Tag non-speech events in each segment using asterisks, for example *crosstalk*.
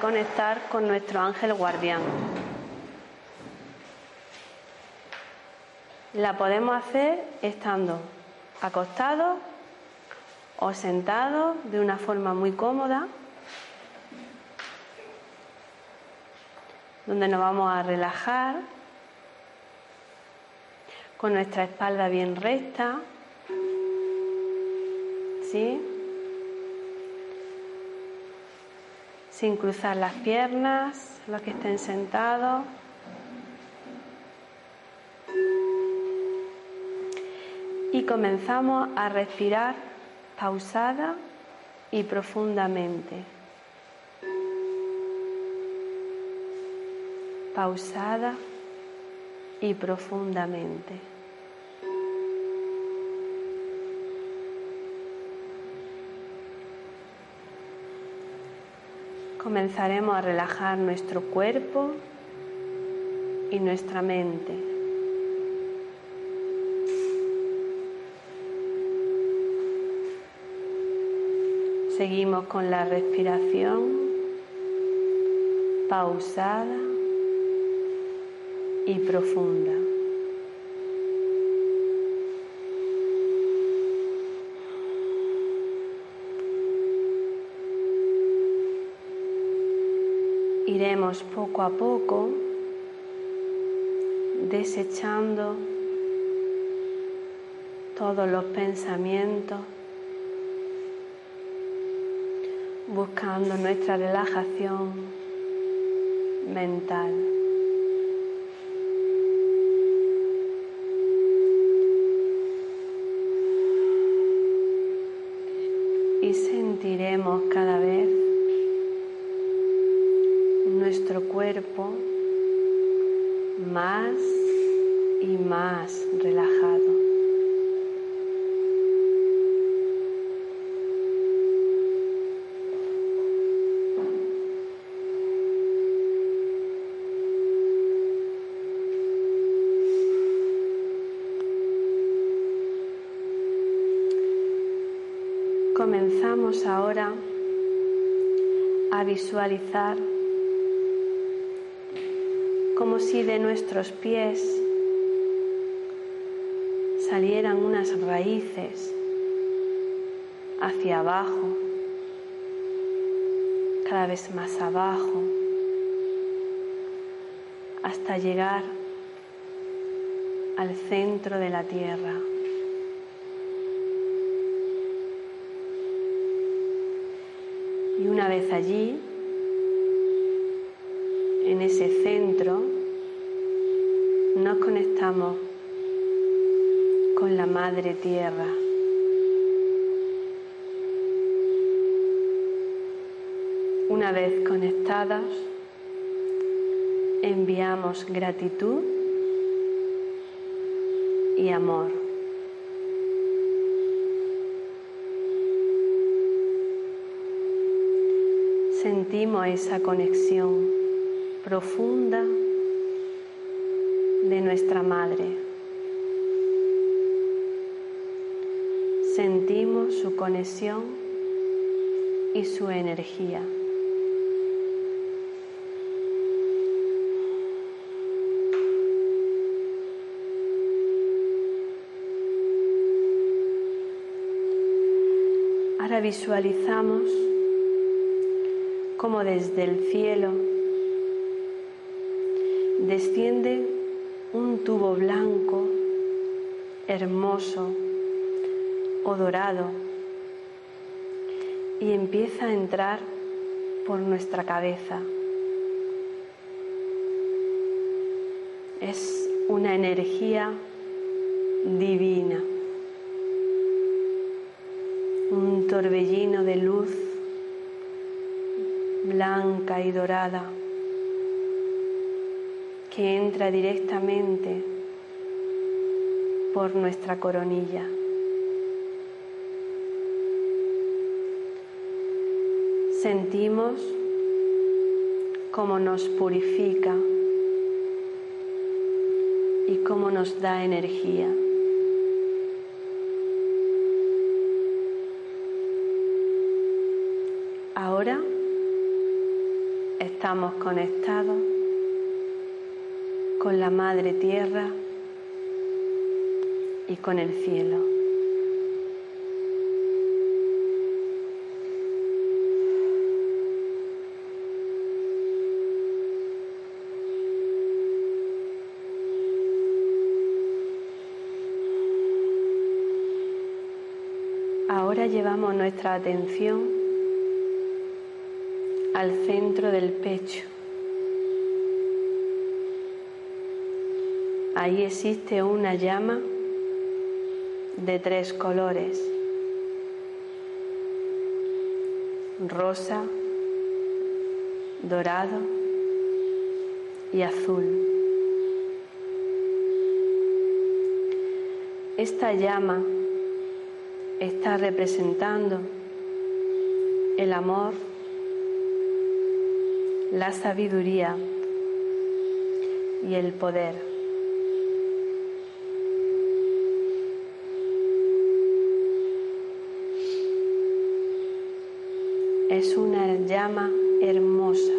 Conectar con nuestro ángel guardián. La podemos hacer estando acostados o sentados de una forma muy cómoda, donde nos vamos a relajar con nuestra espalda bien recta, ¿sí? Sin cruzar las piernas, los que estén sentados. Y comenzamos a respirar pausada y profundamente. Pausada y profundamente. Comenzaremos a relajar nuestro cuerpo y nuestra mente. Seguimos con la respiración pausada y profunda. Iremos poco a poco desechando todos los pensamientos, buscando nuestra relajación mental. y sentiremos cada vez nuestro cuerpo más y más relajado. Comenzamos ahora a visualizar como si de nuestros pies salieran unas raíces hacia abajo, cada vez más abajo, hasta llegar al centro de la tierra. Y una vez allí, en ese centro, nos conectamos con la Madre Tierra. Una vez conectadas, enviamos gratitud y amor. Sentimos esa conexión profunda de nuestra Madre. sentimos su conexión y su energía. Ahora visualizamos como desde el cielo desciende un tubo blanco, hermoso o dorado y empieza a entrar por nuestra cabeza. Es una energía divina, un torbellino de luz blanca y dorada que entra directamente por nuestra coronilla. Sentimos cómo nos purifica y cómo nos da energía. Ahora estamos conectados con la Madre Tierra y con el cielo. Ahora llevamos nuestra atención al centro del pecho. Ahí existe una llama de tres colores, rosa, dorado y azul. Esta llama está representando el amor, la sabiduría y el poder. Es una llama hermosa.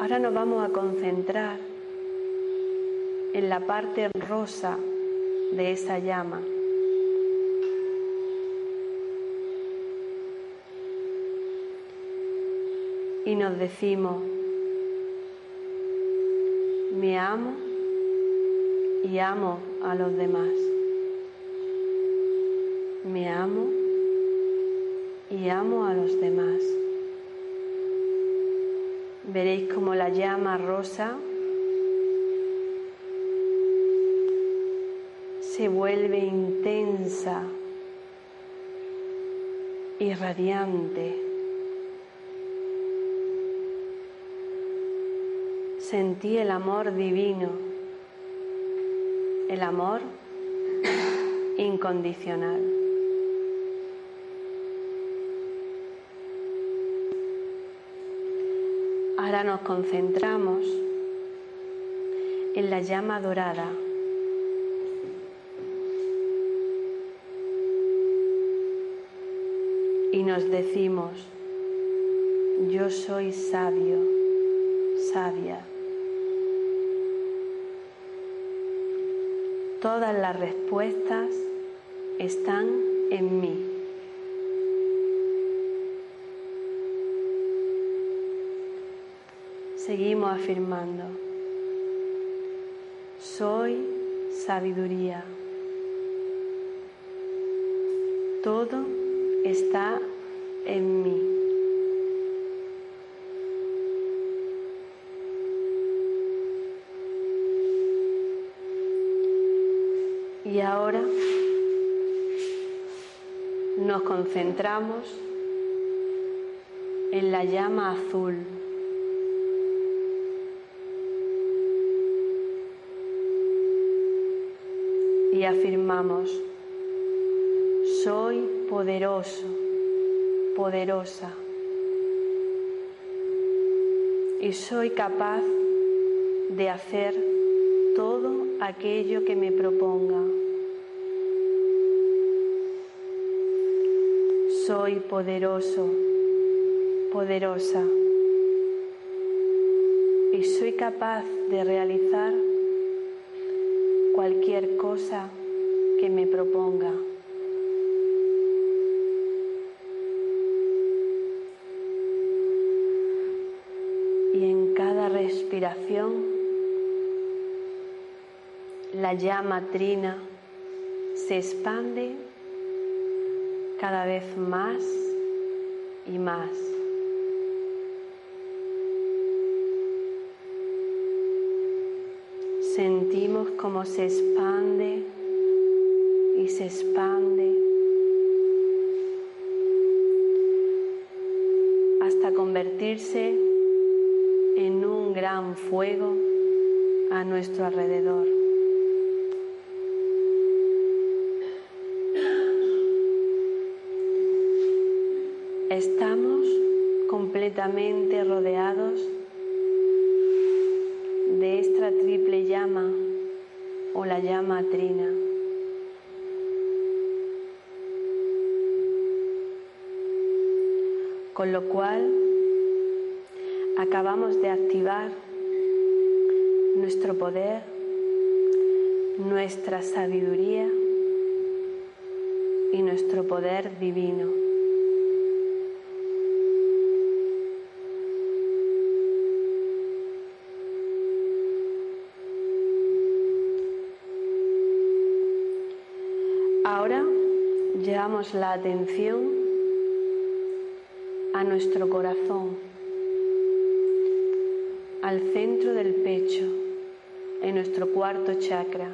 Ahora nos vamos a concentrar en la parte rosa de esa llama. Y nos decimos, me amo y amo a los demás. Me amo y amo a los demás. Veréis como la llama rosa se vuelve intensa y radiante. Sentí el amor divino el amor incondicional. Ahora nos concentramos en la llama dorada. Y nos decimos, yo soy sabio, sabia. Todas las respuestas están en mí. Seguimos afirmando, soy sabiduría. Todo está en mí. Y ahora nos concentramos en la llama azul. Y afirmamos, soy poderoso, poderosa. Y soy capaz de hacer todo aquello que me proponga. Soy poderoso, poderosa y soy capaz de realizar cualquier cosa que me proponga. Y en cada respiración, la llama trina se expande cada vez más y más. Sentimos cómo se expande y se expande hasta convertirse en un gran fuego a nuestro alrededor. Estamos completamente rodeados de esta triple llama o la llama trina. Con lo cual acabamos de activar nuestro poder, nuestra sabiduría y nuestro poder divino. Ahora la atención a nuestro corazón, al centro del pecho, en nuestro cuarto chakra.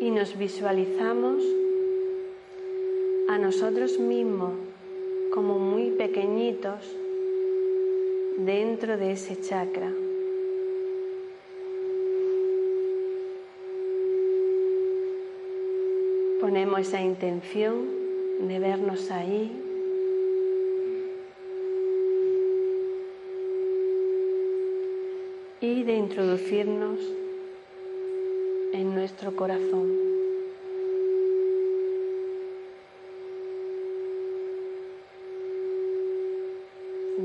Y nos visualizamos a nosotros mismos como muy pequeñitos dentro de ese chakra. Ponemos esa intención de vernos ahí. Y de introducirnos en nuestro corazón.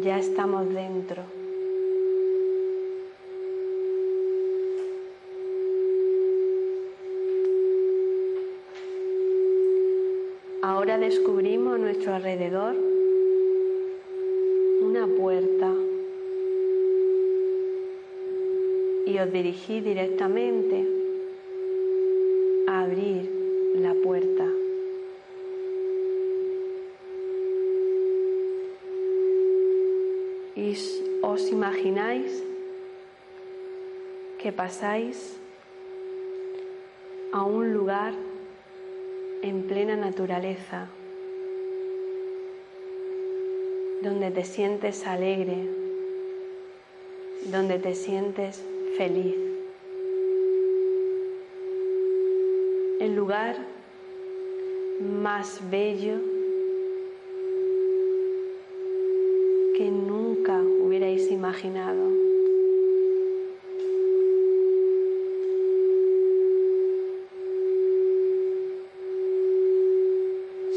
Ya estamos dentro. Descubrimos a nuestro alrededor una puerta y os dirigí directamente a abrir la puerta. Y os imagináis que pasáis a un lugar en plena naturaleza, donde te sientes alegre, donde te sientes feliz. El lugar más bello que nunca hubierais imaginado.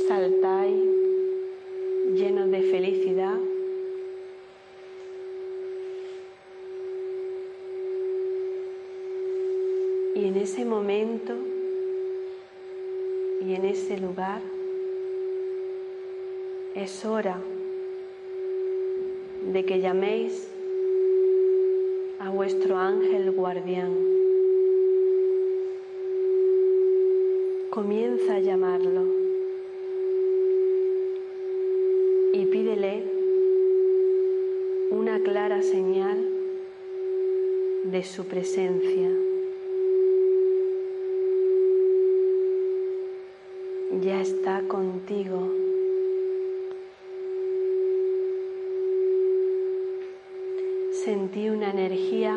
Saltáis llenos de felicidad. Y en ese momento y en ese es hora de que llaméis a vuestro ángel guardián. Comienza a llamarlo y pídele una clara señal de su presencia. ya está contigo. Sentí una energía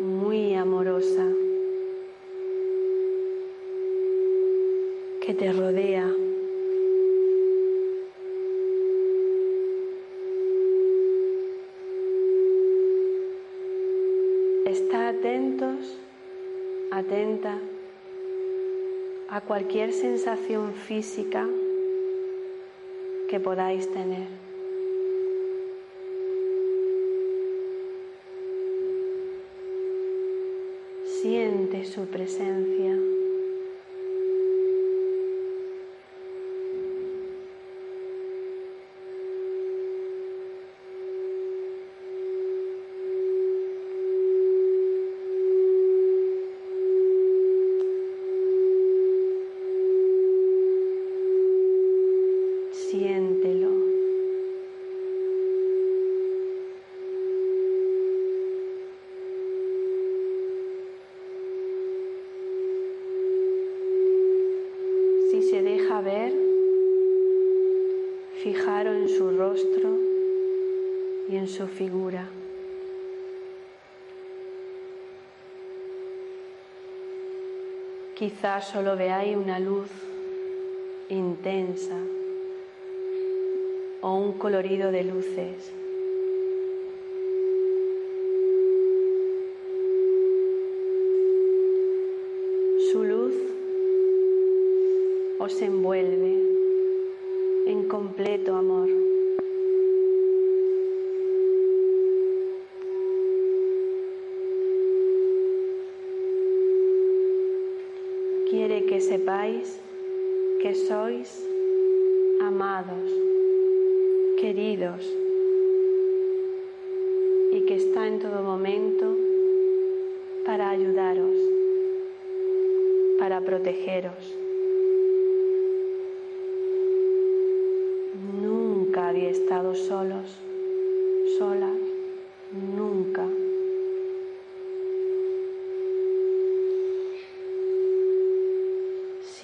muy amorosa que te rodea. Está atentos, atenta a cualquier sensación física que podáis tener. Siente su presencia. su figura. Solo veáis una luz intensa o un colorido de luces. Su luz os envuelve en completo amor. Que sepáis que sois amados, queridos y que está en todo momento para ayudaros, para protegeros. Nunca había estado solos, solas, nunca.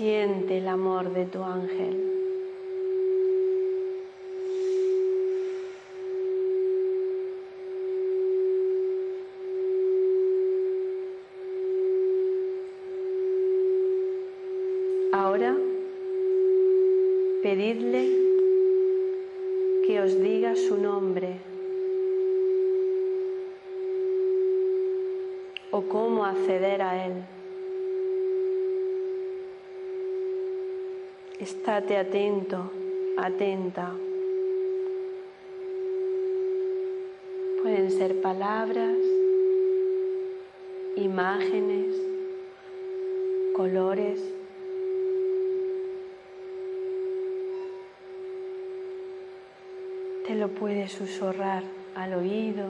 Siente el amor de tu ángel. Ahora pedidle que os diga su nombre o cómo acceder a él. Estate atento, atenta. Pueden ser palabras, imágenes, colores. Te lo puedes susurrar al oído.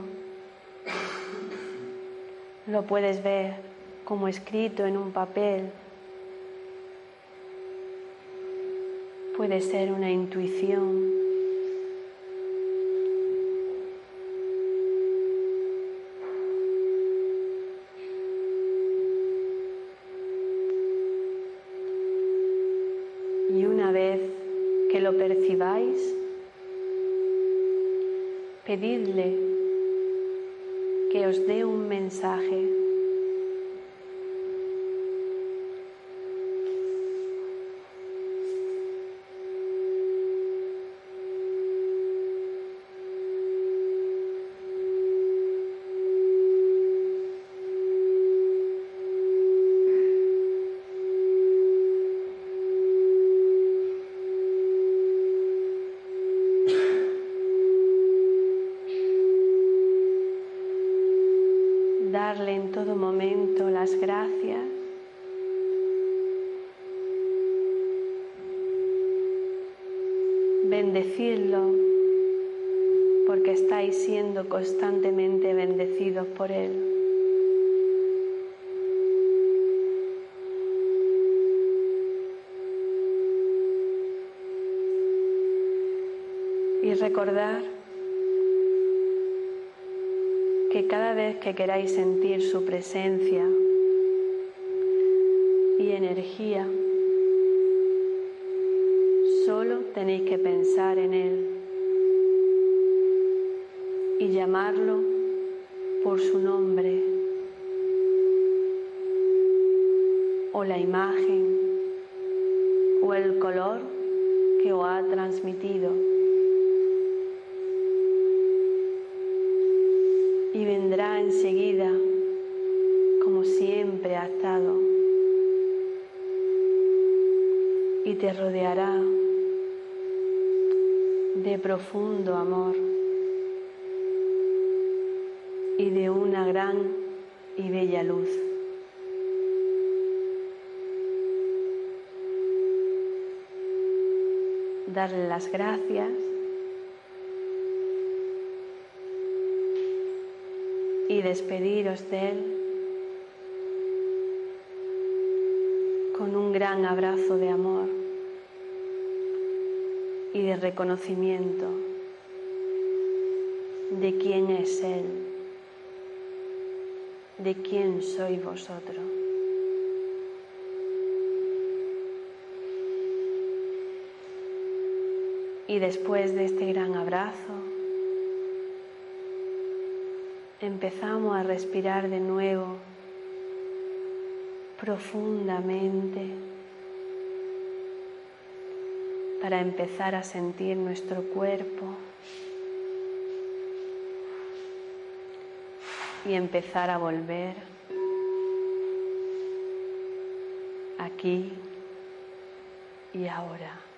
Lo puedes ver como escrito en un papel puede ser una intuición. Y una vez que lo percibáis, pedidle que os dé un mensaje. Sentir su presencia y energía, Solo tenéis que pensar en Él y llamarlo por su nombre o la imagen o el color que os ha transmitido. Y vendrá enseguida siempre ha estado y te rodeará de profundo amor y de una gran y bella luz. Darle las gracias y despediros de Él con un gran abrazo de amor y de reconocimiento de quién es Él, de quién sois vosotros. Y después de este gran abrazo, empezamos a respirar de nuevo profundamente para empezar a sentir nuestro cuerpo y empezar a volver aquí y ahora.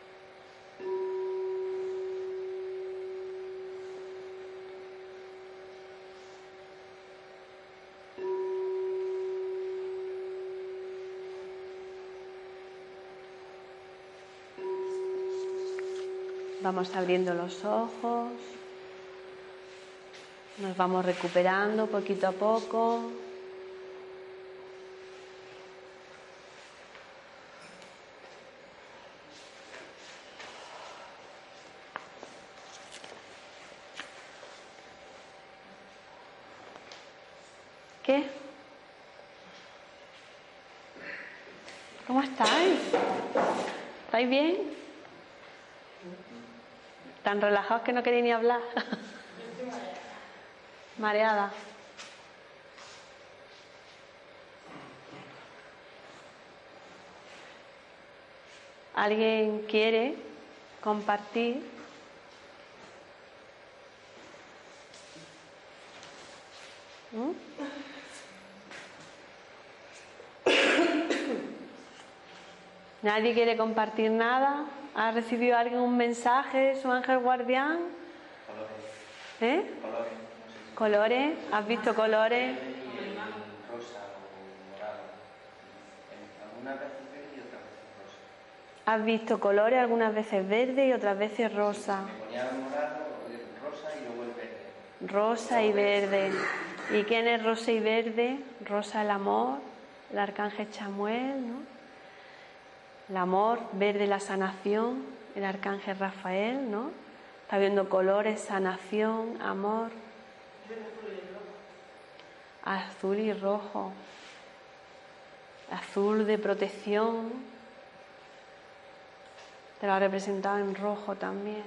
Vamos abriendo los ojos, nos vamos recuperando poquito a poco. ¿Qué? ¿Cómo estáis? ¿Estáis bien? Tan relajados que no queréis ni hablar. Mareada. ¿Alguien quiere compartir? ¿Mm? *coughs* ¿Nadie quiere compartir nada? ¿Ha recibido alguien un mensaje, su ángel guardián? Colores. ¿Eh? Colores. ¿Colores? ¿Has visto colores? Rosa o. Algunas veces verde y otras veces rosa. ¿Has visto colores algunas veces verde y otras veces rosa? Rosa y verde. Rosa y verde. ¿Y quién es rosa y verde? Rosa el amor, el arcángel Chamuel, ¿no? El amor, verde la sanación, el arcángel Rafael, ¿no? Está viendo colores, sanación, amor. Azul y rojo. Azul de protección. Te lo ha representado en rojo también.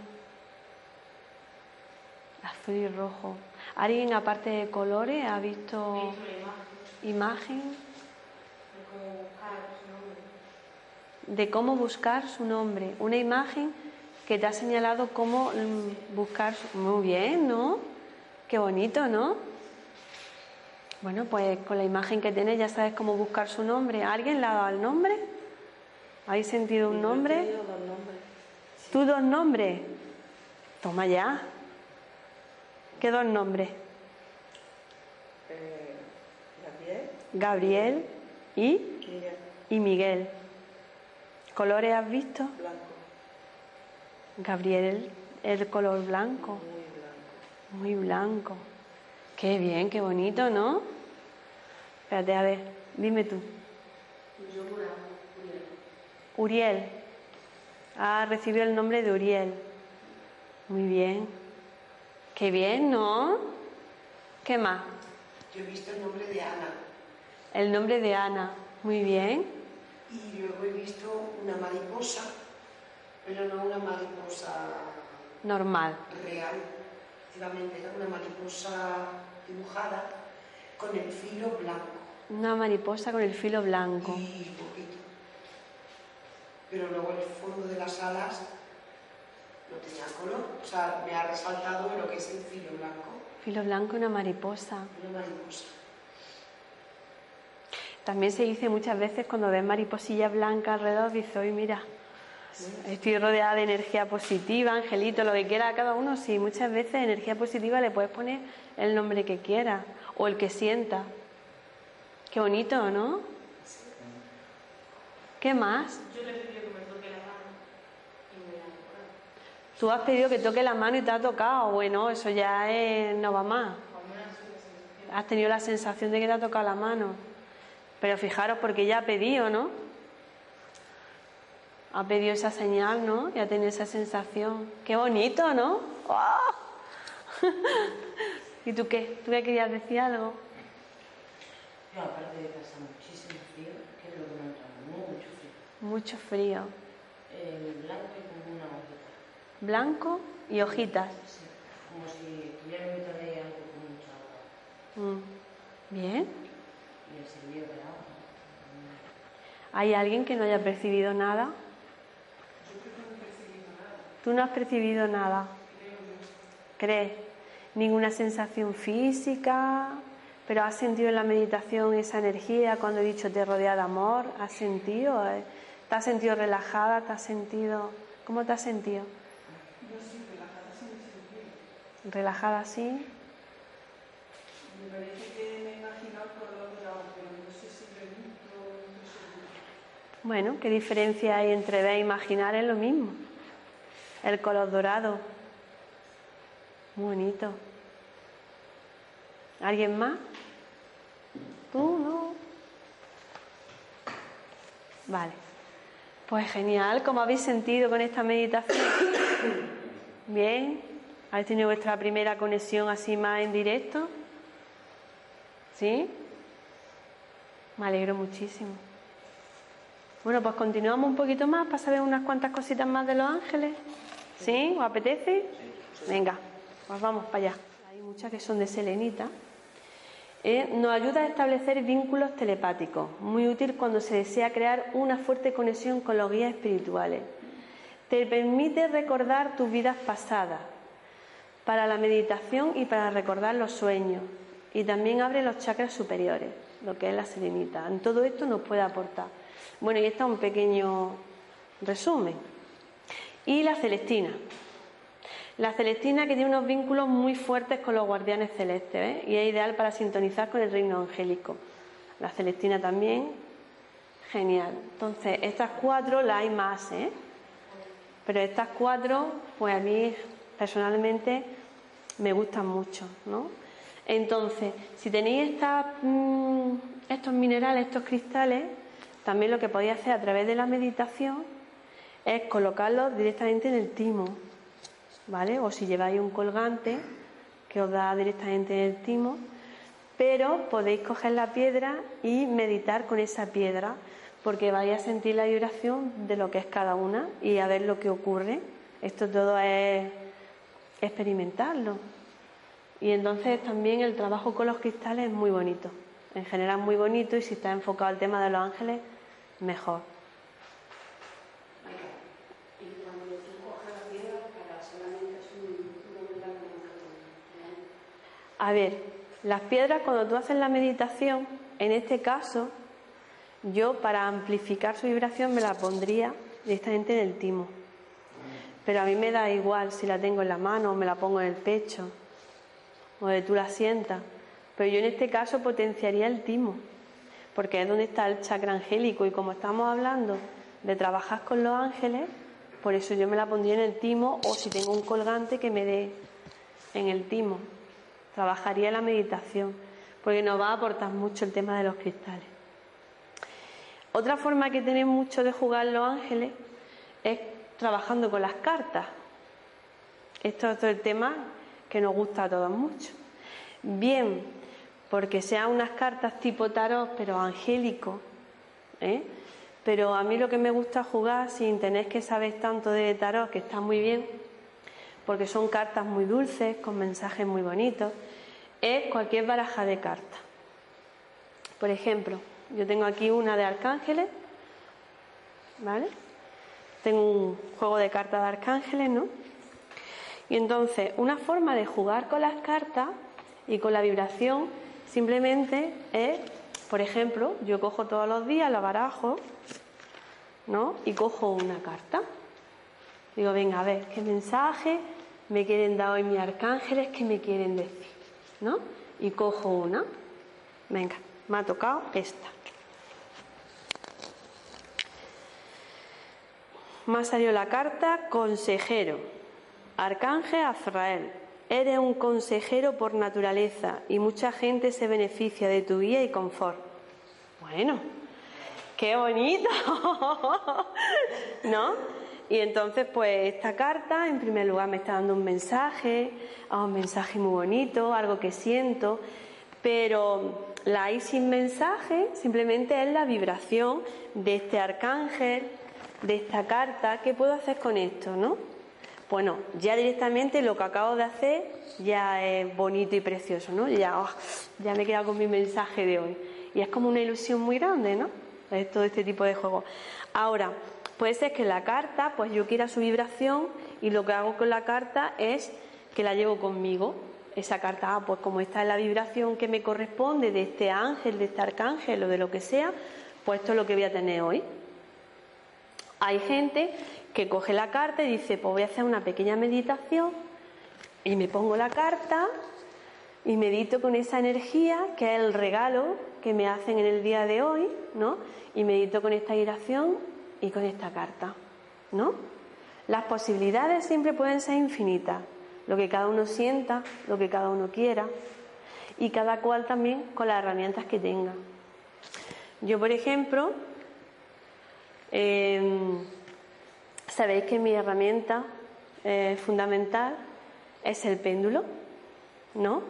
Azul y rojo. ¿Alguien aparte de colores ha visto imagen? De cómo buscar su nombre, una imagen que te ha señalado cómo mm, buscar su... Muy bien, ¿no? Qué bonito, ¿no? Bueno, pues con la imagen que tienes ya sabes cómo buscar su nombre. ¿Alguien le ha dado el nombre? ¿Habéis sentido un nombre? ¿Tú dos nombres? Toma ya. ¿Qué dos nombres? Gabriel, Gabriel y, Miguel, y Miguel. ¿Colores has visto? blanco, Gabriel, el color blanco, muy blanco. muy blanco. Qué bien, qué bonito, ¿no? Espérate, a ver, dime tú. Uriel. Ha recibido el nombre de Uriel. Muy bien. Qué bien, ¿no? ¿Qué más? Yo he visto el nombre de Ana El nombre de Ana. Muy bien. Y luego he visto una mariposa, pero no una mariposa Normal. real. Efectivamente, era una mariposa dibujada con el filo blanco Una mariposa con el filo blanco. y poquito. Pero luego el fondo de las alas no tenía color. O sea, me ha resaltado lo que es el filo blanco. Filo blanco y una mariposa. Una mariposa. También se dice muchas veces cuando ves mariposillas blancas alrededor, dice, hoy mira, estoy rodeada de energía positiva, angelito, lo que quiera cada uno. Sí, muchas veces energía positiva le puedes poner el nombre que quieras o el que sienta. Qué bonito, ¿no? ¿Qué más? Yo le he pedido que me toque la mano y me la. Tú has pedido que toque la mano y te ha tocado. Bueno, eso ya es, no va más. Has tenido la sensación de que te ha tocado la mano. Pero fijaros, porque ya ha pedido, ¿no? Ha pedido esa señal, ¿no? Y ha tenido esa sensación. Qué bonito, ¿no? ¡Ah! *laughs* ¿Y tú qué? ¿Tú qué querías decir algo? Yo, aparte de que pasa muchísimo frío, que es lo que me ha mucho frío. Mucho frío. El blanco y como una hojita. Blanco y hojitas. Sí, como si estuviera en mitad de algo con mucha agua. Mm. Bien. ¿Hay alguien que no haya percibido nada? Tú no has percibido nada. ¿Crees? Ninguna sensación física, pero has sentido en la meditación esa energía cuando he dicho te rodea de amor. ¿Has sentido? eh? ¿Te has sentido relajada? ¿Te has sentido? ¿Cómo te has sentido? Yo sí, relajada sí me sentí. ¿Relajada sí? Me parece que me he imaginado por lo lado, pero no sé si lo he visto, no estoy segura. Bueno, ¿qué diferencia hay entre ver e imaginar? Es lo mismo. El color dorado. Bonito. ¿Alguien más? ¿Tú no? Vale. Pues genial. ¿Cómo habéis sentido con esta meditación? Bien. ¿Habéis tenido vuestra primera conexión así más en directo? ¿Sí? Me alegro muchísimo. Bueno, pues continuamos un poquito más para saber unas cuantas cositas más de los ángeles. ¿Sí? ¿Os apetece? Venga, pues vamos para allá. Hay muchas que son de selenita. Eh, nos ayuda a establecer vínculos telepáticos, muy útil cuando se desea crear una fuerte conexión con los guías espirituales. Te permite recordar tus vidas pasadas para la meditación y para recordar los sueños. Y también abre los chakras superiores, lo que es la serenita. En todo esto nos puede aportar. Bueno, y está un pequeño resumen. Y la celestina. La celestina que tiene unos vínculos muy fuertes con los guardianes celestes ¿eh? y es ideal para sintonizar con el reino angélico. La celestina también, genial. Entonces, estas cuatro las hay más, ¿eh? Pero estas cuatro, pues a mí personalmente me gustan mucho, ¿no? Entonces, si tenéis mm, estos minerales, estos cristales, también lo que podéis hacer a través de la meditación es colocarlos directamente en el timo, ¿vale? O si lleváis un colgante que os da directamente en el timo, pero podéis coger la piedra y meditar con esa piedra, porque vais a sentir la vibración de lo que es cada una y a ver lo que ocurre. Esto todo es experimentarlo. Y entonces también el trabajo con los cristales es muy bonito, en general muy bonito y si está enfocado al tema de los ángeles, mejor. A ver, las piedras cuando tú haces la meditación, en este caso, yo para amplificar su vibración me la pondría directamente en el timo. Pero a mí me da igual si la tengo en la mano o me la pongo en el pecho o de tú la sientas. Pero yo en este caso potenciaría el timo, porque es donde está el chakra angélico y como estamos hablando de trabajar con los ángeles, por eso yo me la pondría en el timo o si tengo un colgante que me dé en el timo. Trabajaría la meditación, porque nos va a aportar mucho el tema de los cristales. Otra forma que tienen mucho de jugar los ángeles es trabajando con las cartas. Esto es otro tema que nos gusta a todos mucho. Bien, porque sean unas cartas tipo tarot, pero angélico. ¿eh? Pero a mí lo que me gusta jugar, sin tener que saber tanto de tarot, que está muy bien, porque son cartas muy dulces, con mensajes muy bonitos, es cualquier baraja de cartas. Por ejemplo, yo tengo aquí una de arcángeles, ¿vale? Tengo un juego de cartas de arcángeles, ¿no? Y entonces, una forma de jugar con las cartas y con la vibración simplemente es Por ejemplo, yo cojo todos los días, la barajo, ¿no? Y cojo una carta. Digo, venga, a ver, ¿qué mensaje me quieren dar hoy mis arcángeles? ¿Qué me quieren decir? ¿No? Y cojo una. Venga, me ha tocado esta. Me ha salido la carta consejero. Arcángel Azrael. Eres un consejero por naturaleza y mucha gente se beneficia de tu guía y confort. Bueno, qué bonito, *laughs* ¿no? Y entonces, pues esta carta, en primer lugar, me está dando un mensaje, un mensaje muy bonito, algo que siento, pero la I sin mensaje simplemente es la vibración de este arcángel, de esta carta. ¿Qué puedo hacer con esto, no? Bueno, ya directamente lo que acabo de hacer ya es bonito y precioso, ¿no? Ya, oh, ya me he quedado con mi mensaje de hoy. Y es como una ilusión muy grande, ¿no? Es todo este tipo de juegos. Ahora, puede ser que la carta, pues yo quiera su vibración y lo que hago con la carta es que la llevo conmigo. Esa carta, ah, pues como está en la vibración que me corresponde de este ángel, de este arcángel o de lo que sea, pues esto es lo que voy a tener hoy. Hay gente que coge la carta y dice, pues voy a hacer una pequeña meditación y me pongo la carta y medito con esa energía que es el regalo que me hacen en el día de hoy, ¿no? Y medito con esta vibración y con esta carta, ¿no? Las posibilidades siempre pueden ser infinitas, lo que cada uno sienta, lo que cada uno quiera y cada cual también con las herramientas que tenga. Yo, por ejemplo, em, sabéis que mi herramienta eh, fundamental es el péndulo, ¿no?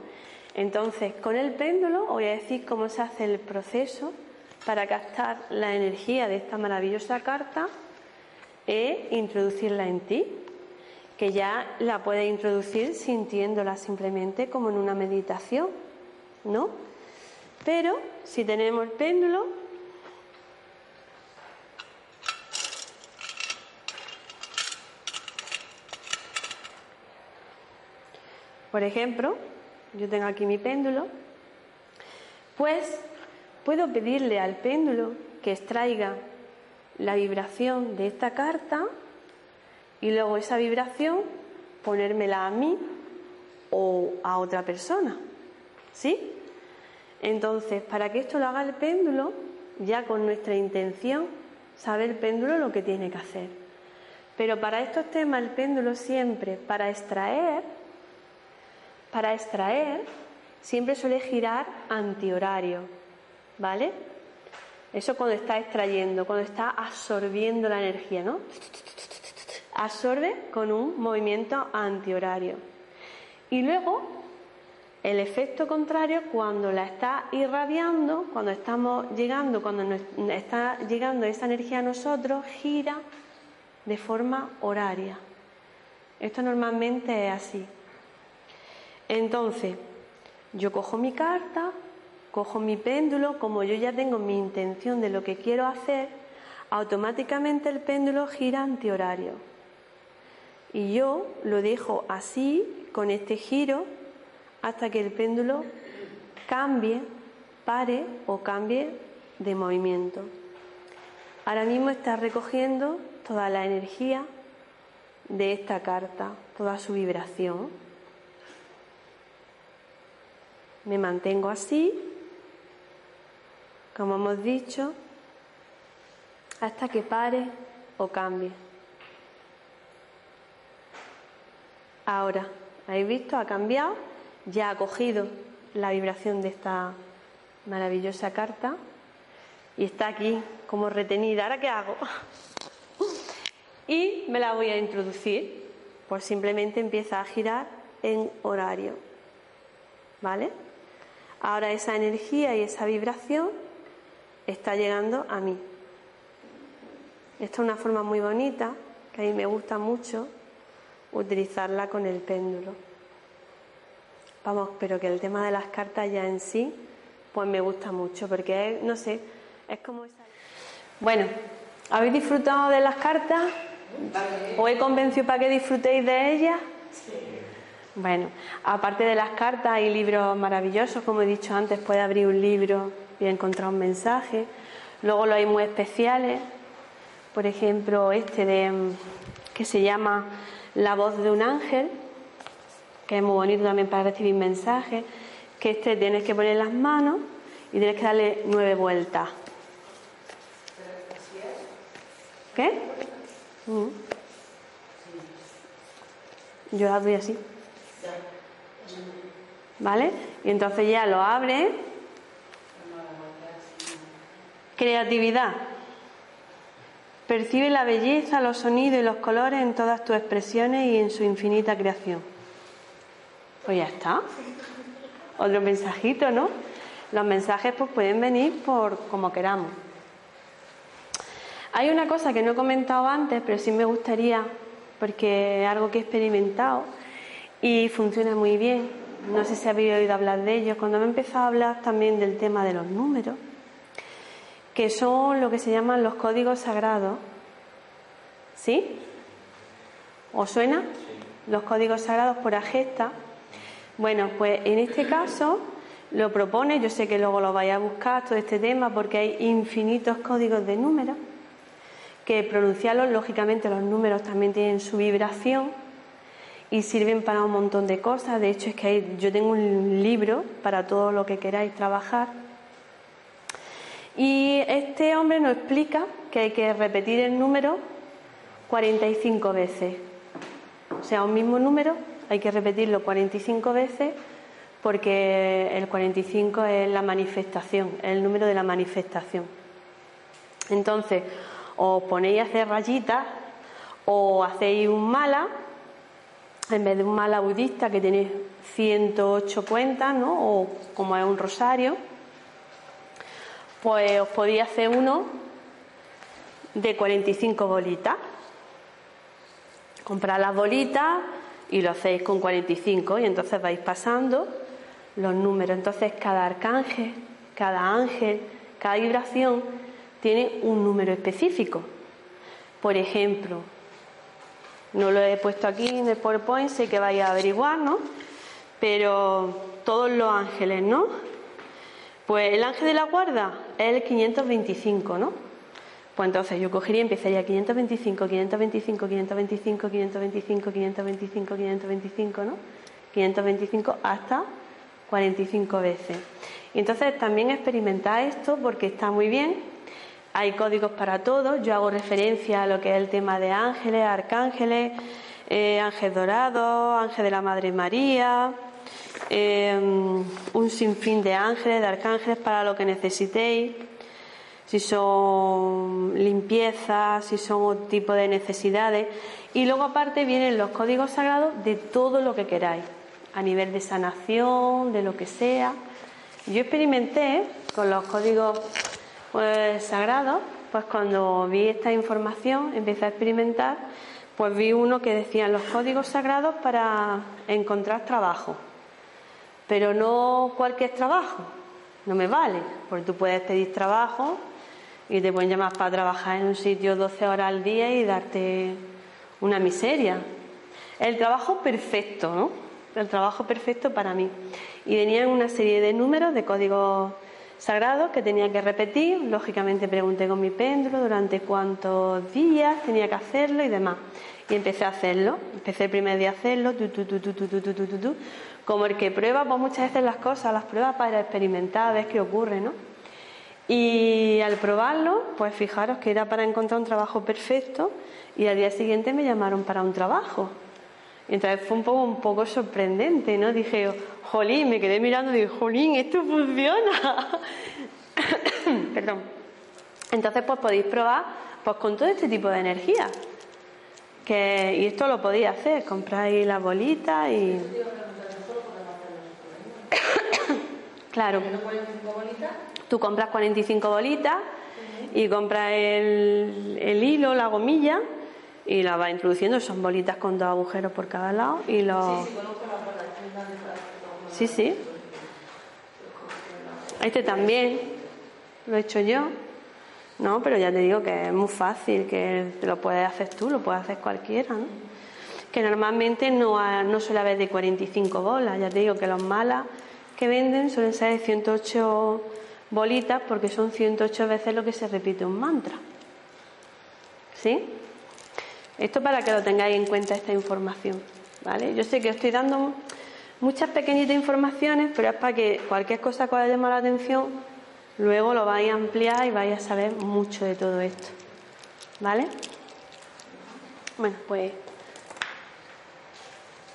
Entonces, con el péndulo os voy a decir cómo se hace el proceso para captar la energía de esta maravillosa carta e introducirla en ti, que ya la puedes introducir sintiéndola simplemente como en una meditación, ¿no? Pero si tenemos el péndulo, Por ejemplo, yo tengo aquí mi péndulo, pues puedo pedirle al péndulo que extraiga la vibración de esta carta y luego esa vibración ponérmela a mí o a otra persona. ¿Sí? Entonces, para que esto lo haga el péndulo, ya con nuestra intención, sabe el péndulo lo que tiene que hacer. Pero para estos temas el péndulo siempre, para extraer, para extraer siempre suele girar antihorario, ¿vale? Eso cuando está extrayendo, cuando está absorbiendo la energía, ¿no? Absorbe con un movimiento antihorario. Y luego, el efecto contrario, cuando la está irradiando, cuando estamos llegando, cuando está llegando esa energía a nosotros, gira de forma horaria. Esto normalmente es así. Entonces, yo cojo mi carta, cojo mi péndulo, como yo ya tengo mi intención de lo que quiero hacer, automáticamente el péndulo gira antihorario. Y yo lo dejo así, con este giro, hasta que el péndulo cambie, pare o cambie de movimiento. Ahora mismo está recogiendo toda la energía de esta carta, toda su vibración. Me mantengo así, como hemos dicho, hasta que pare o cambie. Ahora, ¿habéis visto? Ha cambiado, ya ha cogido la vibración de esta maravillosa carta y está aquí como retenida. ¿Ahora qué hago? y me la voy a introducir, pues simplemente empieza a girar en horario. ¿Vale? Ahora esa energía y esa vibración está llegando a mí. Esta es una forma muy bonita, que a mí me gusta mucho utilizarla con el péndulo. Vamos, pero que el tema de las cartas ya en sí, pues me gusta mucho, porque es, no sé, es como esa... Bueno, ¿habéis disfrutado de las cartas? ¿Os he convencido para que disfrutéis de ellas? Sí. Bueno, aparte de las cartas hay libros maravillosos, como he dicho antes, puede abrir un libro a encontrar un mensaje. Luego los hay muy especiales, por ejemplo, este de que se llama La voz de un ángel, que es muy bonito también para recibir mensajes, que este tienes que poner las manos y tienes que darle nueve vueltas. ¿Qué? Mm. Yo la doy así. ¿Vale? Y entonces ya lo abre. Creatividad. Percibe la belleza, los sonidos y los colores en todas tus expresiones y en su infinita creación. Pues ya está. Otro mensajito, ¿no? Los mensajes pues pueden venir por como queramos. Hay una cosa que no he comentado antes, pero sí me gustaría, porque es algo que he experimentado y funciona muy bien. No sé si habéis oído hablar de ello. Cuando me he empezado a hablar también del tema de los números, que son lo que se llaman los códigos sagrados. ¿Sí? ¿Os suena? Los códigos sagrados por Agesta. Bueno, pues en este caso lo propone, yo sé que luego lo vais a buscar todo este tema porque hay infinitos códigos de números, que pronunciarlos, lógicamente los números también tienen su vibración y sirven para un montón de cosas. De hecho, es que yo tengo un libro para todo lo que queráis trabajar. Y este hombre nos explica que hay que repetir el número 45 veces. O sea, un mismo número hay que repetirlo 45 veces porque el 45 es la manifestación, es el número de la manifestación. Entonces, os ponéis a hacer rayitas o hacéis un mala, en vez de un mala budista que tiene 108 cuentas, ¿no? O como es un rosario, pues os podéis hacer uno de 45 bolitas. Comprar las bolitas y lo hacéis con 45 y entonces vais pasando los números. Entonces cada arcángel, cada ángel, cada vibración tiene un número específico. Por ejemplo, no lo he puesto aquí en el PowerPoint, sé que vais a averiguar, ¿no? Pero todos los ángeles, ¿no? Pues el ángel de la guarda es el 525, ¿no? Pues entonces yo cogería y empezaría 525, 525, 525, 525, 525, 525, ¿no? 525 hasta 45 veces. Y entonces también experimentar esto porque está muy bien. Hay códigos para todo. Yo hago referencia a lo que es el tema de ángeles, arcángeles, eh, ángel dorado, ángel de la Madre María, eh, un sinfín de ángeles, de arcángeles para lo que necesitéis si son limpiezas, si son otro tipo de necesidades. Y luego aparte vienen los códigos sagrados de todo lo que queráis, a nivel de sanación, de lo que sea. Yo experimenté con los códigos pues, sagrados, pues cuando vi esta información, empecé a experimentar, pues vi uno que decía los códigos sagrados para encontrar trabajo. Pero no cualquier trabajo, no me vale, porque tú puedes pedir trabajo y te pueden llamar para trabajar en un sitio 12 horas al día y darte una miseria. El trabajo perfecto, ¿no? El trabajo perfecto para mí. Y venían una serie de números, de códigos sagrado que tenía que repetir. Lógicamente pregunté con mi péndulo durante cuántos días tenía que hacerlo y demás. Y empecé a hacerlo. Empecé el primer día a hacerlo, tu, tu, tu, como el que prueba, pues muchas veces las cosas, las pruebas para experimentar, a ver qué ocurre, ¿no? Y al probarlo, pues fijaros que era para encontrar un trabajo perfecto y al día siguiente me llamaron para un trabajo. Entonces fue un poco, un poco sorprendente, ¿no? Dije, jolín, me quedé mirando y dije, jolín, esto funciona. *coughs* Perdón. Entonces, pues podéis probar pues con todo este tipo de energía. Que, y esto lo podéis hacer, compráis las *coughs* bolitas y... claro. Tú compras 45 bolitas y compras el, el hilo, la gomilla y la vas introduciendo. Son bolitas con dos agujeros por cada lado y lo. Sí, sí. Este también lo he hecho yo. No, pero ya te digo que es muy fácil, que lo puedes hacer tú, lo puedes hacer cualquiera, ¿no? Que normalmente no, no suele haber de 45 bolas, ya te digo que los malas que venden suelen ser de 108 bolitas porque son 108 veces lo que se repite un mantra. ¿Sí? Esto para que lo tengáis en cuenta esta información. ¿Vale? Yo sé que os estoy dando muchas pequeñitas informaciones, pero es para que cualquier cosa que os llame la atención, luego lo vais a ampliar y vais a saber mucho de todo esto. ¿Vale? Bueno, pues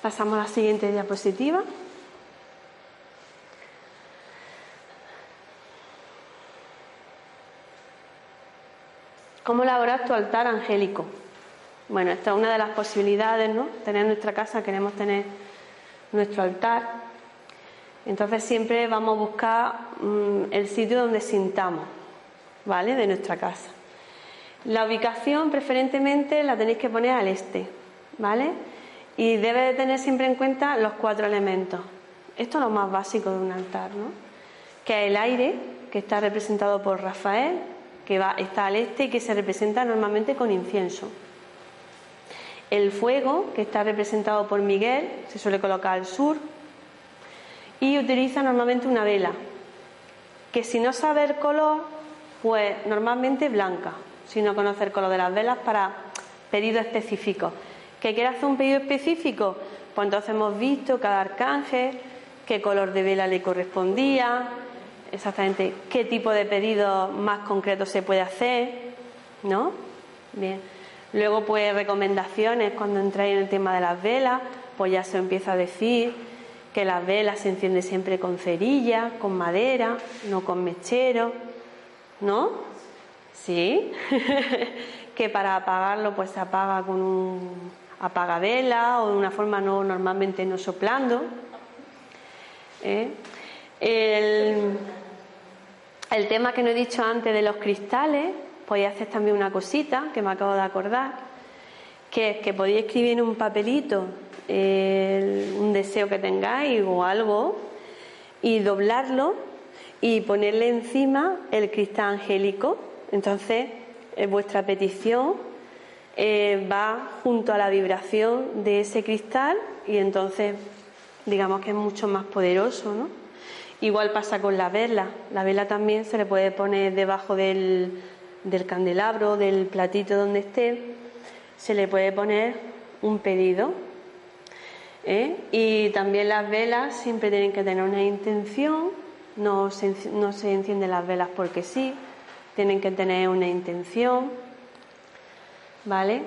pasamos a la siguiente diapositiva. ¿Cómo elaborar tu altar angélico? Bueno, esta es una de las posibilidades, ¿no? Tener nuestra casa, queremos tener nuestro altar. Entonces siempre vamos a buscar mm, el sitio donde sintamos, ¿vale? De nuestra casa. La ubicación preferentemente la tenéis que poner al este, ¿vale? Y debe de tener siempre en cuenta los cuatro elementos. Esto es lo más básico de un altar, ¿no? Que es el aire, que está representado por Rafael, que va, está al este y que se representa normalmente con incienso. El fuego, que está representado por Miguel, se suele colocar al sur. Y utiliza normalmente una vela, que si no sabe el color, pues normalmente blanca, si no conoce el color de las velas para pedidos específicos. ¿Que quiere hacer un pedido específico? Pues entonces hemos visto cada arcángel, qué color de vela le correspondía, exactamente qué tipo de pedido más concreto se puede hacer, ¿no? Bien. Luego, pues recomendaciones cuando entráis en el tema de las velas, pues ya se empieza a decir que las velas se encienden siempre con cerilla, con madera, no con mechero, ¿no? Sí. *laughs* que para apagarlo, pues se apaga con un apagadela o de una forma no normalmente no soplando. ¿eh? El, el tema que no he dicho antes de los cristales, podéis hacer también una cosita que me acabo de acordar, que es que podéis escribir en un papelito un deseo que tengáis o algo y doblarlo y ponerle encima el cristal angélico. Entonces, eh, vuestra petición eh, va junto a la vibración de ese cristal y entonces digamos que es mucho más poderoso, ¿no? Igual pasa con la vela. La vela también se le puede poner debajo del, candelabro, del platito donde esté, se le puede poner un pedido. ¿eh? Y también las velas siempre tienen que tener una intención, no se, no se encienden las velas porque sí, tienen que tener una intención, ¿vale?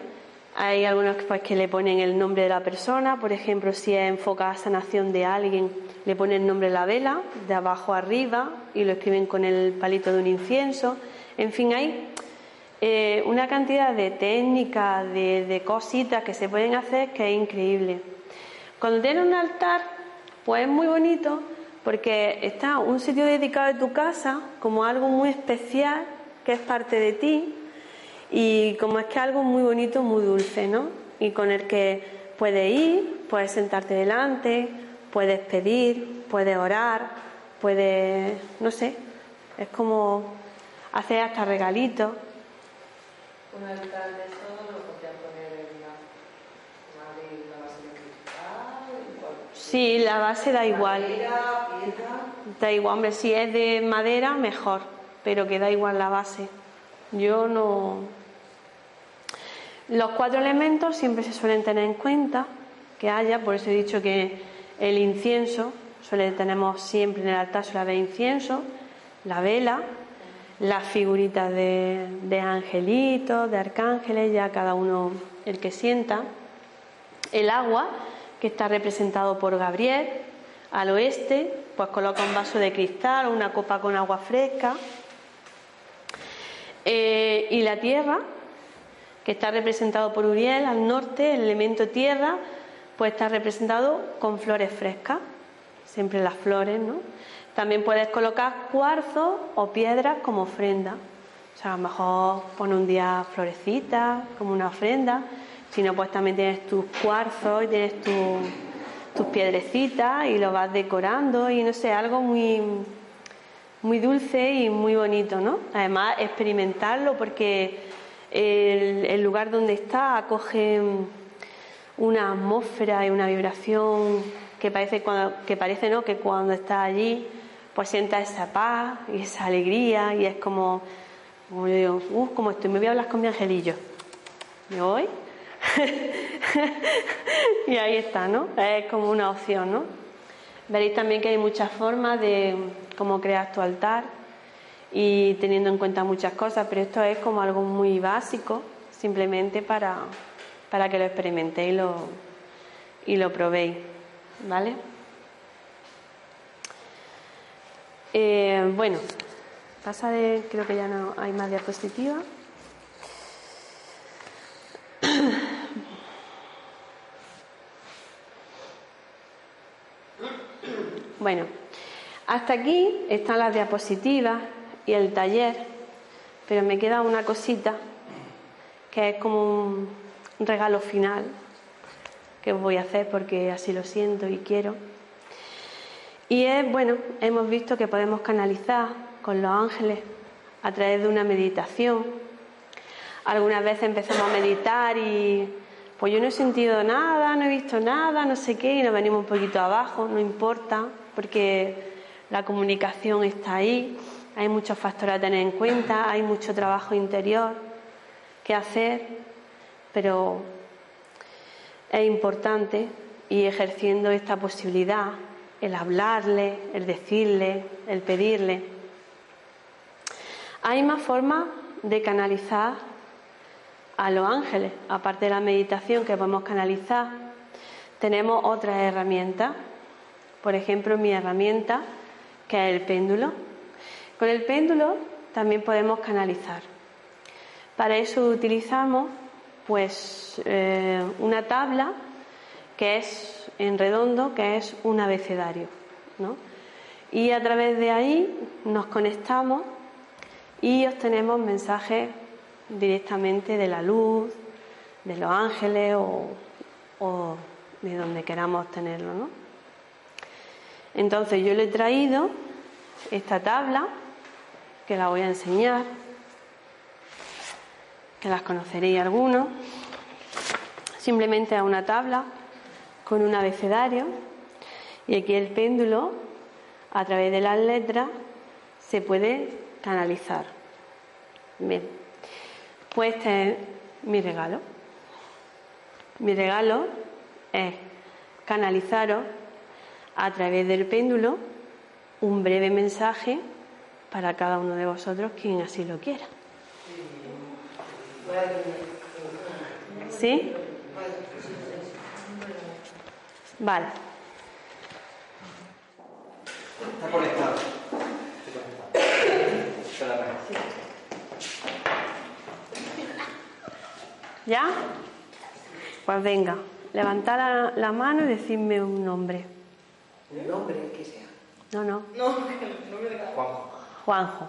Hay algunos pues, que le ponen el nombre de la persona, por ejemplo, si es enfocada a sanación de alguien, le ponen el nombre de la vela, de abajo arriba, y lo escriben con el palito de un incienso. En fin, hay eh, una cantidad de técnicas, de, de, cositas que se pueden hacer que es increíble. Cuando tienes un altar, pues es muy bonito porque está un sitio dedicado de tu casa como algo muy especial que es parte de ti y como es que algo muy bonito, muy dulce, ¿no? Y con el que puedes ir, puedes sentarte delante, puedes pedir, puedes orar, puedes, no sé, es como hacer hasta regalitos. Un altar de eso lo podrías poner en la, base de cristal, Sí, la base da igual. Madera, piedra. Da igual, hombre, si es de madera, mejor, pero que da igual la base. Yo no, los cuatro elementos siempre se suelen tener en cuenta que haya, por eso he dicho que el incienso, suele tenemos siempre en el altar suele haber incienso, la vela, las figuritas de, de angelitos, de arcángeles, ya cada uno el que sienta, el agua, que está representado por Gabriel, al oeste, pues coloca un vaso de cristal, una copa con agua fresca, eh, y la tierra, que está representado por Uriel al norte, el elemento tierra, pues está representado con flores frescas, siempre las flores, ¿no? También puedes colocar cuarzos o piedras como ofrenda. O sea, a lo mejor pone un día florecitas como una ofrenda. Si no, pues también tienes tus cuarzos y tienes tus piedrecitas y lo vas decorando y no sé, algo muy, muy dulce y muy bonito, ¿no? Además, experimentarlo porque el, lugar donde está acoge una atmósfera y una vibración que parece, cuando, que parece ¿no? que cuando está allí pues sientas esa paz y esa alegría y es como, como yo digo, uff, como estoy, me voy a hablar con mi angelillo. ¿Me voy? *laughs* y ahí está, ¿no? Es como una opción, ¿no? Veréis también que hay muchas formas de cómo crear tu altar y teniendo en cuenta muchas cosas, pero esto es como algo muy básico, simplemente para, para que lo experimentéis y lo, y lo probéis, ¿vale? Eh, bueno, pasa de, creo que ya no hay más diapositivas. *coughs* Bueno, hasta aquí están las diapositivas y el taller, pero me queda una cosita que es como un regalo final que os voy a hacer porque así lo siento y quiero. Y es, bueno, hemos visto que podemos canalizar con los ángeles a través de una meditación. Algunas veces empezamos a meditar y pues yo no he sentido nada, no he visto nada, no sé qué, y nos venimos un poquito abajo, no importa, porque la comunicación está ahí, hay muchos factores a tener en cuenta, hay mucho trabajo interior que hacer, pero es importante y ejerciendo esta posibilidad, el hablarle, el decirle, el pedirle. Hay más formas de canalizar a los ángeles, aparte de la meditación que podemos canalizar, tenemos otras herramientas. Por ejemplo, mi herramienta, que es el péndulo. Con el péndulo también podemos canalizar. Para eso utilizamos pues eh, una tabla que es en redondo, que es un abecedario. ¿no? Y a través de ahí nos conectamos y obtenemos mensajes directamente de la luz, de los ángeles o, de donde queramos obtenerlo. ¿no? Entonces yo le he traído esta tabla que la voy a enseñar que las conoceréis algunos. Simplemente a una tabla con un abecedario y aquí el péndulo, a través de las letras, se puede canalizar. Bien, pues este es mi regalo. Mi regalo es canalizaros a través del péndulo un breve mensaje para cada uno de vosotros, quien así lo quiera. ¿Sí? Vale. Está conectado. ¿Ya? Pues venga, levantad la, la mano y decidme un nombre. Un nombre que sea. No, no. No, *laughs* el nombre de cada Juanjo. Juanjo.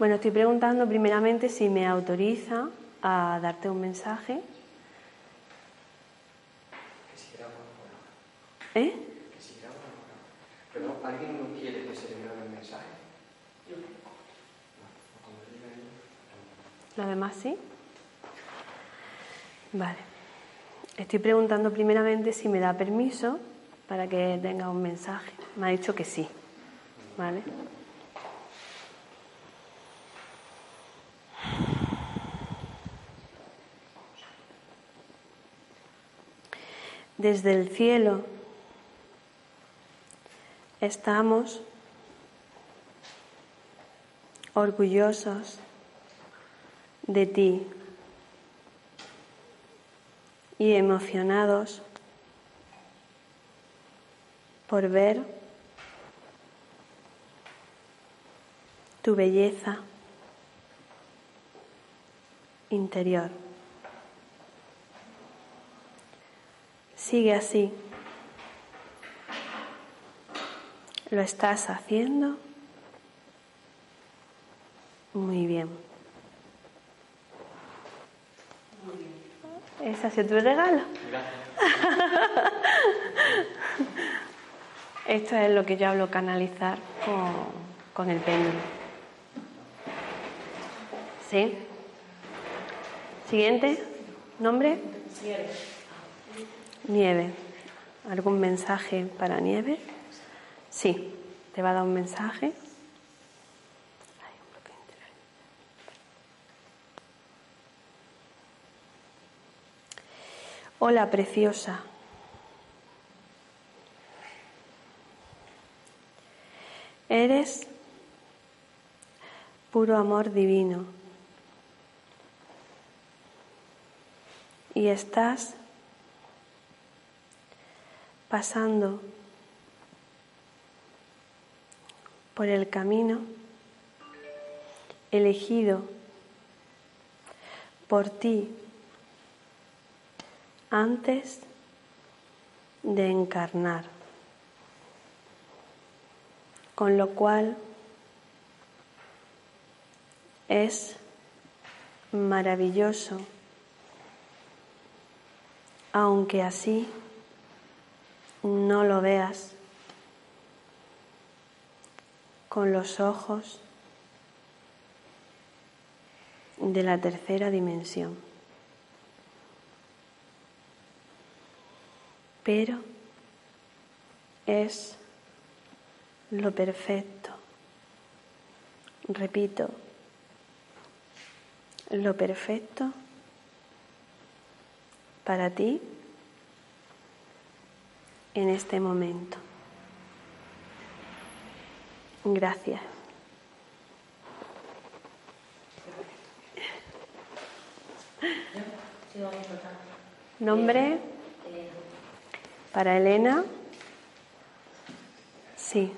Bueno, estoy preguntando primeramente si me autoriza a darte un mensaje. Que si graba o no. ¿Eh? Pero alguien no quiere que se le grabe el mensaje. No, cuando diga él, no. ¿Lo demás sí? Vale. Estoy preguntando primeramente si me da permiso para que tenga un mensaje. Me ha dicho que sí. ¿Vale? Desde el cielo estamos orgullosos de ti y emocionados por ver tu belleza interior. Sigue así. Lo estás haciendo muy bien. Ese ha sido tu regalo. Esto es lo que yo hablo canalizar con, con el péndulo. Sí. Siguiente. ¿Nombre? Nieve. ¿Algún mensaje para Nieve? Sí. ¿Te va a dar un mensaje? Hola, preciosa. Eres puro amor divino. Y estás pasando por el camino elegido por ti antes de encarnar. Con lo cual es maravilloso, aunque así no lo veas con los ojos de la tercera dimensión. Pero es lo perfecto. Repito, lo perfecto para ti en este momento. Gracias. ¿Nombre? Para Elena. Sí.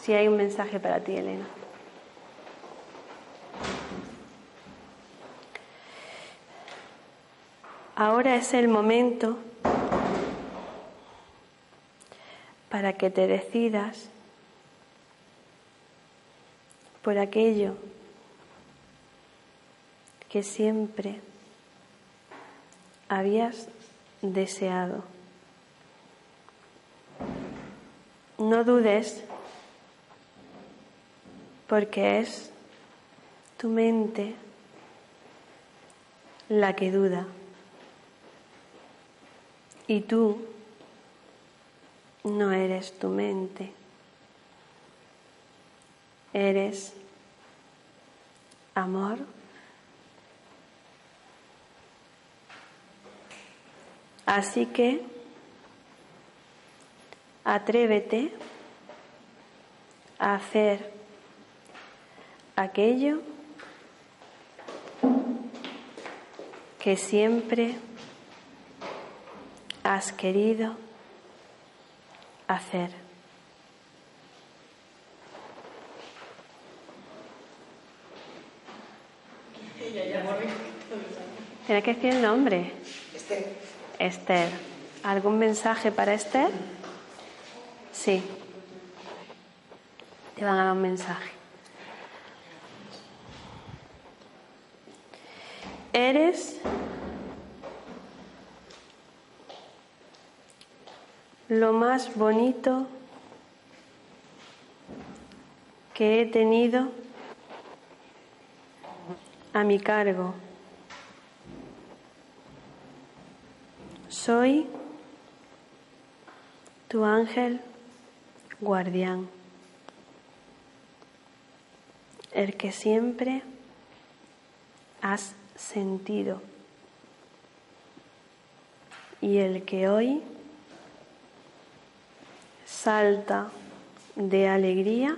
Sí hay un mensaje para ti, Elena. Ahora es el momento para que te decidas por aquello que siempre habías deseado. No dudes porque es tu mente la que duda. Y tú no eres tu mente, eres amor. Así que atrévete a hacer aquello que siempre has querido hacer. Tiene que decir el nombre. Esther. Esther. ¿Algún mensaje para Esther? Sí. Te van a dar un mensaje. Eres lo más bonito que he tenido a mi cargo. Soy tu ángel guardián, el que siempre has sentido y el que hoy salta de alegría.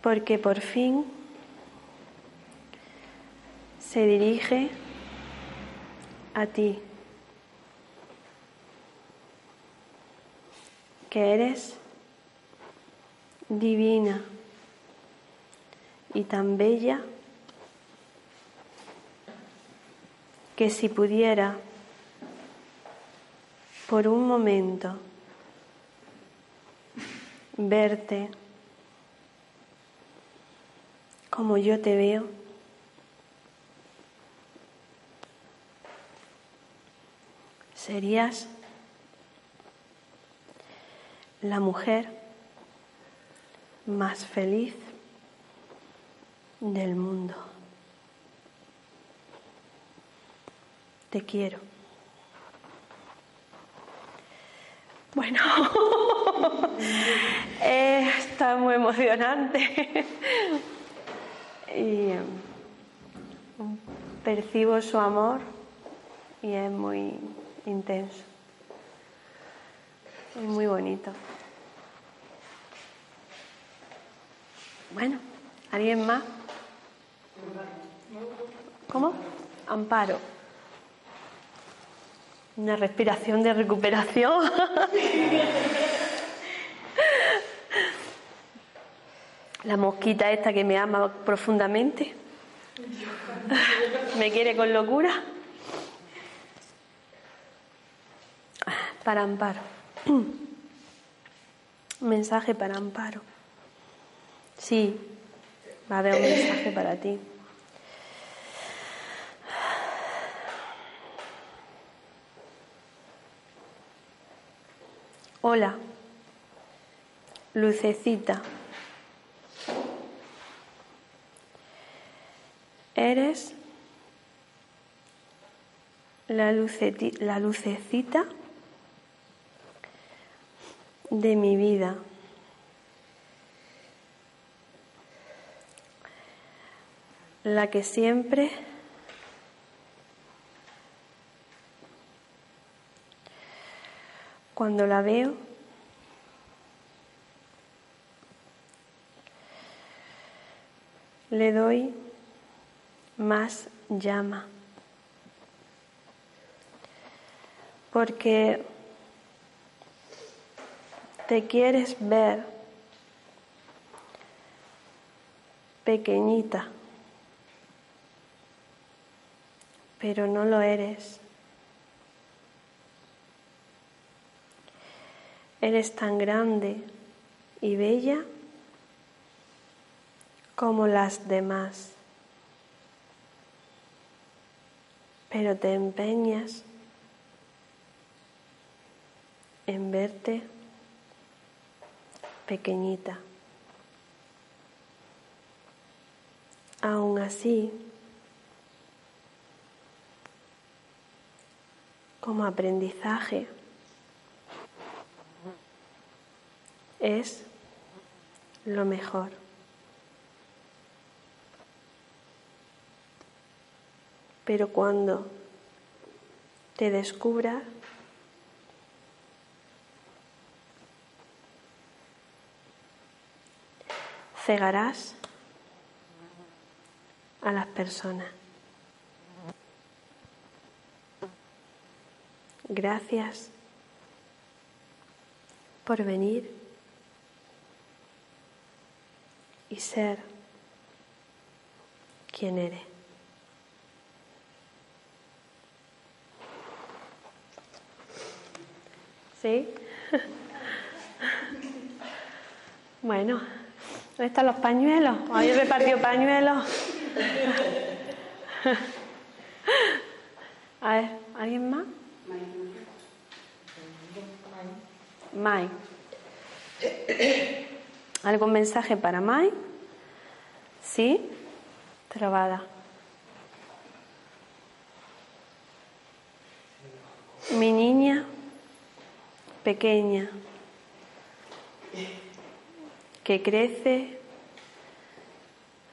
Porque por fin se dirige a ti, que eres divina y tan bella que si pudiera por un momento verte como yo te veo, serías la mujer más feliz del mundo. Te quiero. Bueno, *laughs* eh, está muy emocionante y eh, percibo su amor y es muy intenso. Es muy bonito. Bueno, ¿alguien más? ¿Cómo? Amparo. Una respiración de recuperación. *laughs* La mosquita esta que me ama profundamente. Me quiere con locura. Para Amparo. Mensaje para Amparo. Sí, va a haber un mensaje para ti. Hola, lucecita. Eres la, lucecita de mi vida. La que siempre cuando la veo le doy más llama. Porque te quieres ver pequeñita, pero no lo eres. Eres tan grande y bella como las demás, pero te empeñas en verte pequeñita. Aún así, como aprendizaje, es lo mejor. Pero cuando te descubras, cegarás a las personas. Gracias por venir y ser quien eres. ¿Sí? *laughs* Bueno, ¿dónde están los pañuelos? ¿Habéis repartido pañuelos? *laughs* A ver, ¿alguien más? Mai. ¿Algún mensaje para Mai? ¿Sí? Trabada. Mi niña pequeña que crece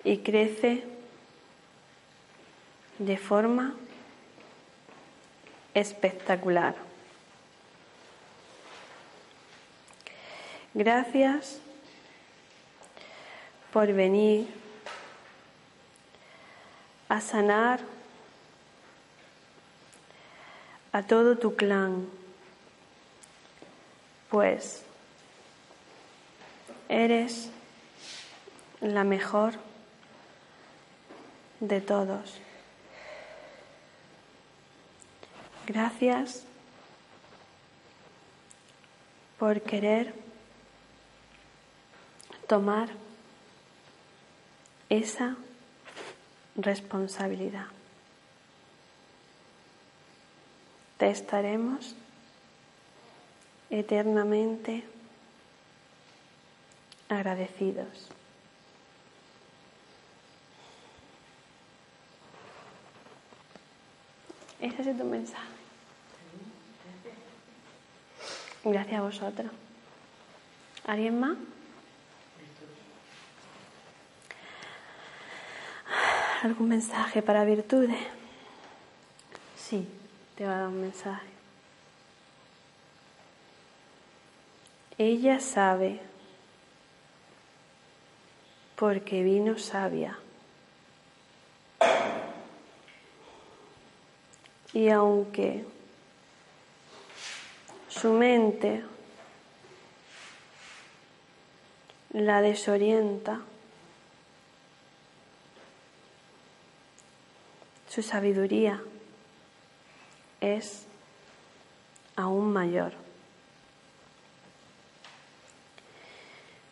y crece de forma espectacular. Gracias por venir a sanar a todo tu clan, pues eres la mejor de todos. Gracias por querer tomar esa responsabilidad. Te estaremos eternamente agradecidos. Ese es tu mensaje. Gracias a vosotros. ¿Alguien más? ¿Algún mensaje para virtudes? Sí, te va a dar un mensaje. Ella sabe porque vino sabia. Y aunque su mente la desorienta, su sabiduría es aún mayor.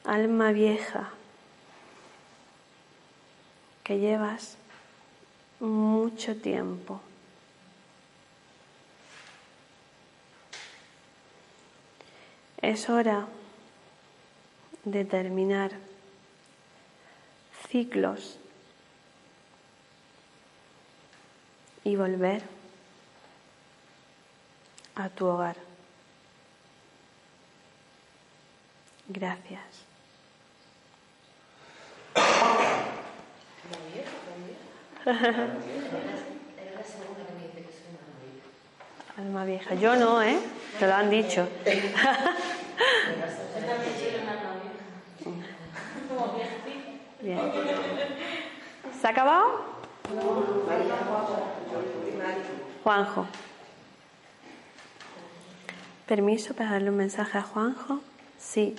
Alma vieja que llevas mucho tiempo Es hora de terminar ciclos y volver a tu hogar. Gracias. Alma vieja. Yo no, ¿eh? Te lo han dicho. *laughs* Bien. ¿Se ha acabado? Juanjo. ¿Permiso para darle un mensaje a Juanjo? Sí.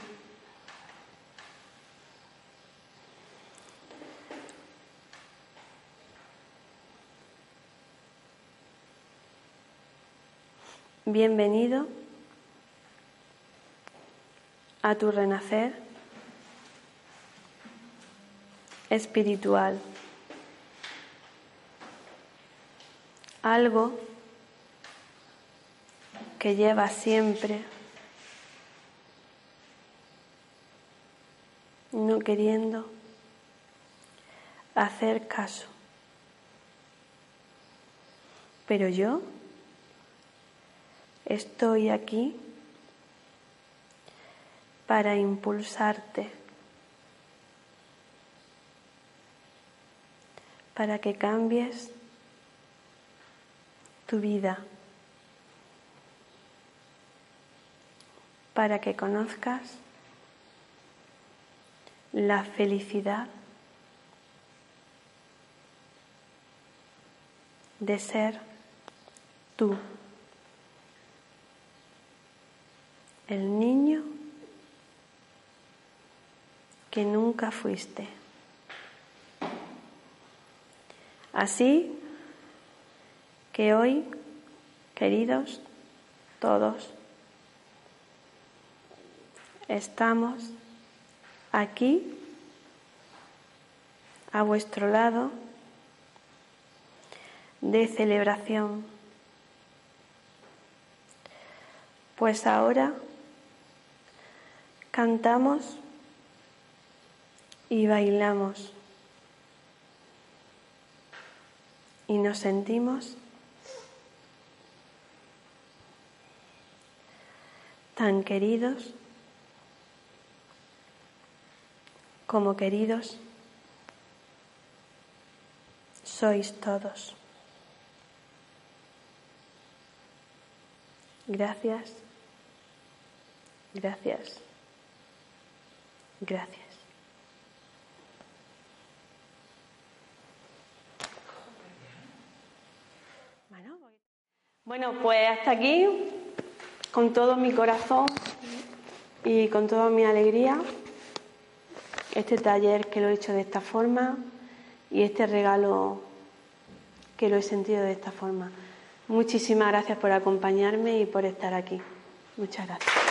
Bienvenido a tu renacer espiritual. Algo que lleva siempre no queriendo hacer caso. Pero yo Estoy aquí para impulsarte, para que cambies tu vida, para que conozcas la felicidad de ser tú. el niño que nunca fuiste. Así que hoy, queridos todos, estamos aquí a vuestro lado de celebración. Pues ahora cantamos y bailamos y nos sentimos tan queridos como queridos sois todos. Gracias, gracias. Gracias. Bueno, pues hasta aquí, con todo mi corazón y con toda mi alegría, este taller que lo he hecho de esta forma y este regalo que lo he sentido de esta forma. Muchísimas gracias por acompañarme y por estar aquí. Muchas gracias.